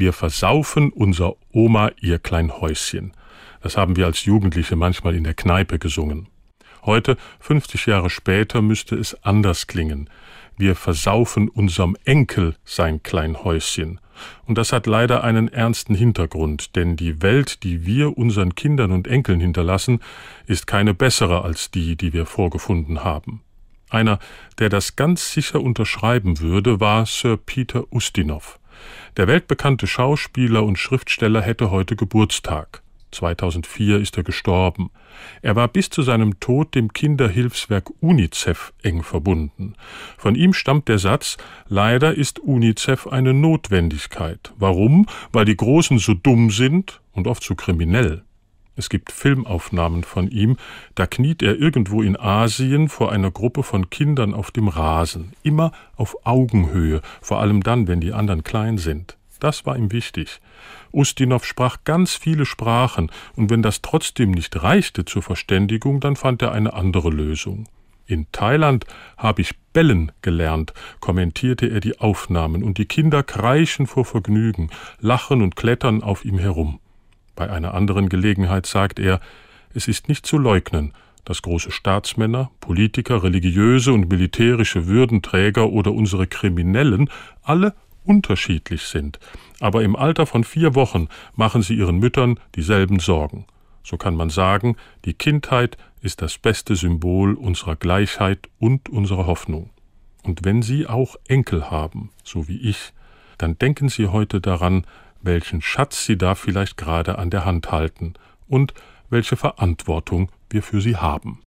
Wir versaufen unser Oma ihr klein Häuschen. Das haben wir als Jugendliche manchmal in der Kneipe gesungen. Heute, 50 Jahre später, müsste es anders klingen. Wir versaufen unserem Enkel sein klein Häuschen. Und das hat leider einen ernsten Hintergrund, denn die Welt, die wir unseren Kindern und Enkeln hinterlassen, ist keine bessere als die, die wir vorgefunden haben. Einer, der das ganz sicher unterschreiben würde, war Sir Peter Ustinov. Der weltbekannte Schauspieler und Schriftsteller hätte heute Geburtstag. 2004 ist er gestorben. Er war bis zu seinem Tod dem Kinderhilfswerk UNICEF eng verbunden. Von ihm stammt der Satz, leider ist UNICEF eine Notwendigkeit. Warum? Weil die Großen so dumm sind und oft so kriminell. Es gibt Filmaufnahmen von ihm, da kniet er irgendwo in Asien vor einer Gruppe von Kindern auf dem Rasen, immer auf Augenhöhe, vor allem dann, wenn die anderen klein sind. Das war ihm wichtig. Ustinov sprach ganz viele Sprachen, und wenn das trotzdem nicht reichte zur Verständigung, dann fand er eine andere Lösung. In Thailand habe ich bellen gelernt, kommentierte er die Aufnahmen, und die Kinder kreischen vor Vergnügen, lachen und klettern auf ihm herum. Bei einer anderen Gelegenheit sagt er, es ist nicht zu leugnen, dass große Staatsmänner, Politiker, religiöse und militärische Würdenträger oder unsere Kriminellen alle unterschiedlich sind, aber im Alter von vier Wochen machen sie ihren Müttern dieselben Sorgen. So kann man sagen, die Kindheit ist das beste Symbol unserer Gleichheit und unserer Hoffnung. Und wenn Sie auch Enkel haben, so wie ich, dann denken Sie heute daran, welchen Schatz Sie da vielleicht gerade an der Hand halten und welche Verantwortung wir für Sie haben.